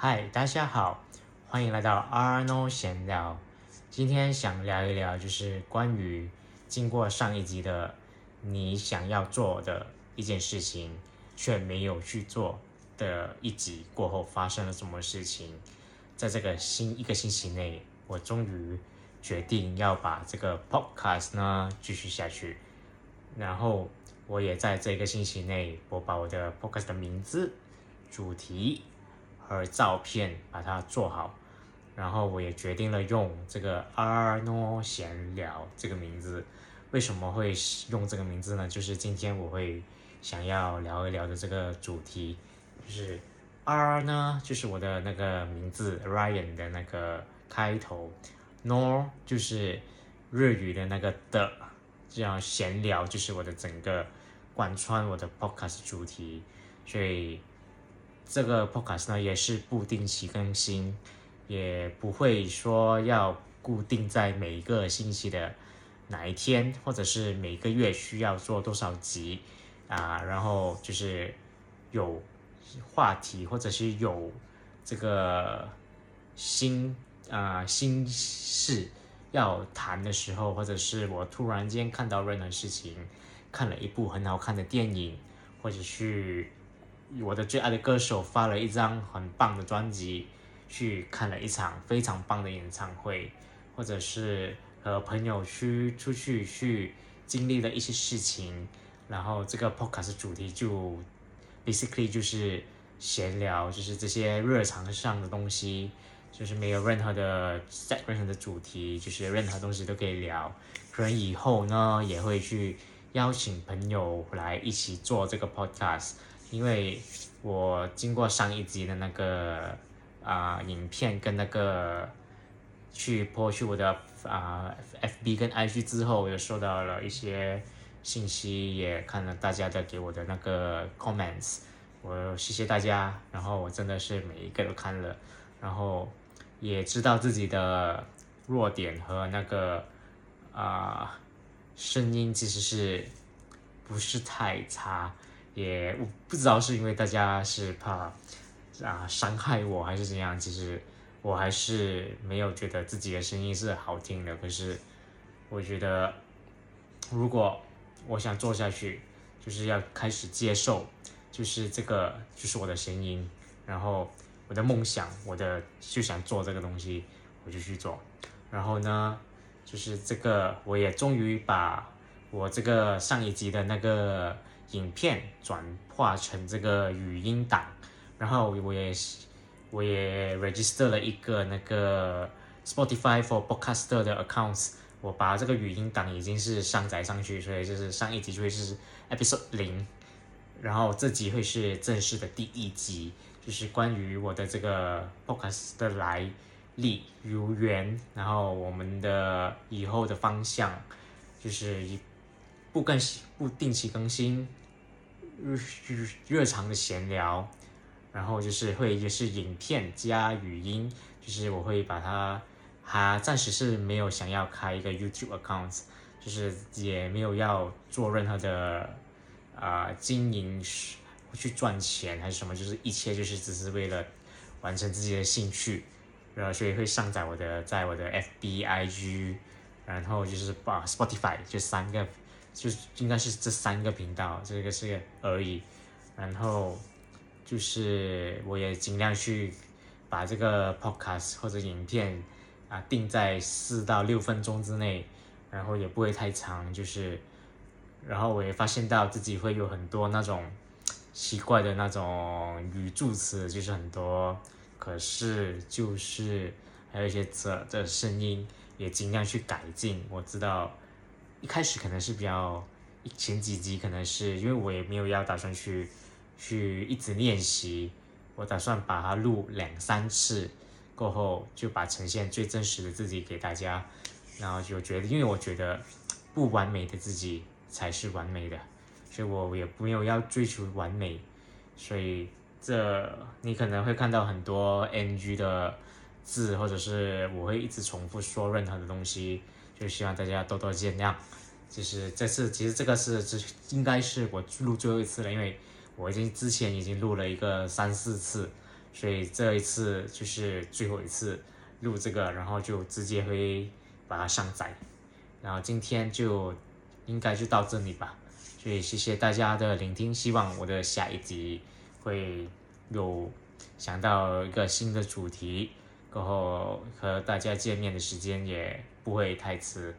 嗨，大家好，欢迎来到 Arno 闲聊。今天想聊一聊，就是关于经过上一集的你想要做的一件事情，却没有去做的一集过后发生了什么事情。在这个新一个星期内，我终于决定要把这个 podcast 呢继续下去。然后我也在这个星期内，我把我的 podcast 的名字、主题。和照片把它做好，然后我也决定了用这个阿诺闲聊这个名字。为什么会用这个名字呢？就是今天我会想要聊一聊的这个主题，就是 R 呢，就是我的那个名字 Ryan 的那个开头，Nor 就是日语的那个的，这样闲聊就是我的整个贯穿我的 Podcast 主题，所以。这个 podcast 呢也是不定期更新，也不会说要固定在每一个星期的哪一天，或者是每个月需要做多少集啊，然后就是有话题或者是有这个新啊心事要谈的时候，或者是我突然间看到任何事情，看了一部很好看的电影，或者是。我的最爱的歌手发了一张很棒的专辑，去看了一场非常棒的演唱会，或者是和朋友去出去去经历了一些事情，然后这个 podcast 主题就 basically 就是闲聊，就是这些日常上的东西，就是没有任何的 set 任何的主题，就是任何东西都可以聊。可能以后呢也会去邀请朋友来一起做这个 podcast。因为我经过上一集的那个啊影片跟那个去播去我的啊 FB 跟 IG 之后，我又收到了一些信息，也看了大家的给我的那个 comments，我谢谢大家，然后我真的是每一个都看了，然后也知道自己的弱点和那个啊声音其实是不是太差。也我不知道是因为大家是怕啊伤害我还是怎样，其实我还是没有觉得自己的声音是好听的。可是我觉得，如果我想做下去，就是要开始接受，就是这个就是我的声音，然后我的梦想，我的就想做这个东西，我就去做。然后呢，就是这个我也终于把我这个上一集的那个。影片转化成这个语音档，然后我也我也 register 了一个那个 Spotify for podcaster 的 accounts，我把这个语音档已经是上载上去，所以就是上一集就会是 episode 零，然后这集会是正式的第一集，就是关于我的这个 podcast 的来历由缘，然后我们的以后的方向就是一不更新不定期更新。日日常的闲聊，然后就是会就是影片加语音，就是我会把它，它暂时是没有想要开一个 YouTube account，就是也没有要做任何的啊经营去赚钱还是什么，就是一切就是只是为了完成自己的兴趣，然后所以会上载我的在我的 FB IG，然后就是把 Spotify 就三个。就是应该是这三个频道，这个是而已。然后就是我也尽量去把这个 podcast 或者影片啊定在四到六分钟之内，然后也不会太长。就是，然后我也发现到自己会有很多那种奇怪的那种语助词，就是很多，可是就是还有一些这的声音，也尽量去改进。我知道。一开始可能是比较前几集可能是因为我也没有要打算去去一直练习，我打算把它录两三次过后就把呈现最真实的自己给大家，然后就觉得因为我觉得不完美的自己才是完美的，所以我也没有要追求完美，所以这你可能会看到很多 NG 的字，或者是我会一直重复说任何的东西。就希望大家多多见谅。就是这次，其实这个是这应该是我录最后一次了，因为我已经之前已经录了一个三四次，所以这一次就是最后一次录这个，然后就直接会把它上载，然后今天就应该就到这里吧。所以谢谢大家的聆听，希望我的下一集会有想到一个新的主题，过后和大家见面的时间也不会太迟。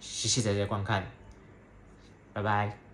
谢谢大家观看，拜拜。